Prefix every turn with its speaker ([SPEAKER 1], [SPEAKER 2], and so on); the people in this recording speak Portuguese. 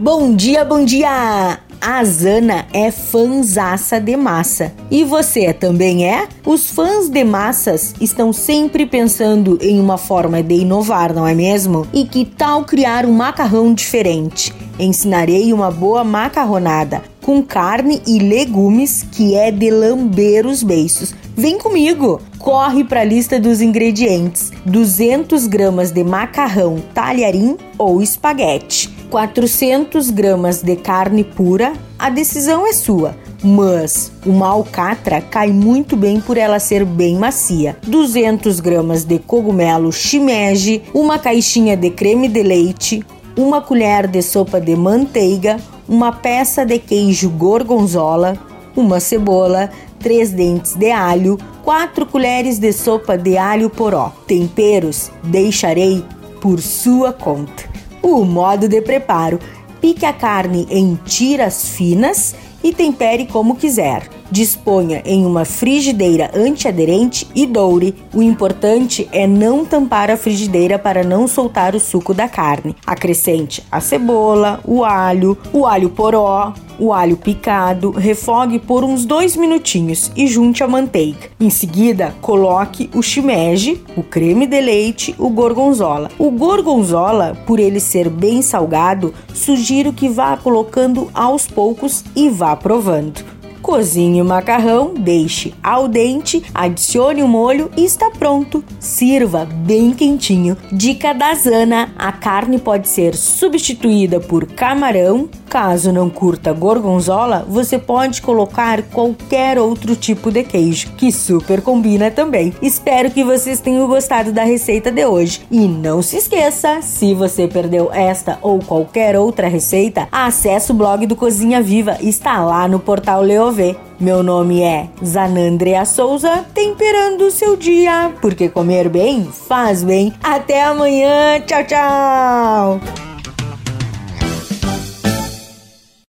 [SPEAKER 1] Bom dia, bom dia! A Zana é fanzaça de massa. E você também é? Os fãs de massas estão sempre pensando em uma forma de inovar, não é mesmo? E que tal criar um macarrão diferente? Ensinarei uma boa macarronada com carne e legumes que é de lamber os beiços. Vem comigo! Corre para a lista dos ingredientes: 200 gramas de macarrão talharim ou espaguete 400 gramas de carne pura, a decisão é sua. Mas uma alcatra cai muito bem por ela ser bem macia. 200 gramas de cogumelo shimeji, uma caixinha de creme de leite, uma colher de sopa de manteiga, uma peça de queijo gorgonzola, uma cebola, três dentes de alho, quatro colheres de sopa de alho poró. Temperos deixarei por sua conta. O modo de preparo: pique a carne em tiras finas e tempere como quiser. Disponha em uma frigideira antiaderente e doure. O importante é não tampar a frigideira para não soltar o suco da carne. Acrescente a cebola, o alho, o alho poró, o alho picado, refogue por uns dois minutinhos e junte a manteiga. Em seguida, coloque o shimeji, o creme de leite, o gorgonzola. O gorgonzola, por ele ser bem salgado, sugiro que vá colocando aos poucos e vá provando. Cozinhe o macarrão, deixe ao dente, adicione o molho e está pronto. Sirva bem quentinho. Dica da Zana: a carne pode ser substituída por camarão. Caso não curta gorgonzola, você pode colocar qualquer outro tipo de queijo, que super combina também. Espero que vocês tenham gostado da receita de hoje. E não se esqueça, se você perdeu esta ou qualquer outra receita, acesse o blog do Cozinha Viva, está lá no portal Meu nome é Zanandrea Souza, temperando o seu dia, porque comer bem faz bem. Até amanhã, tchau, tchau!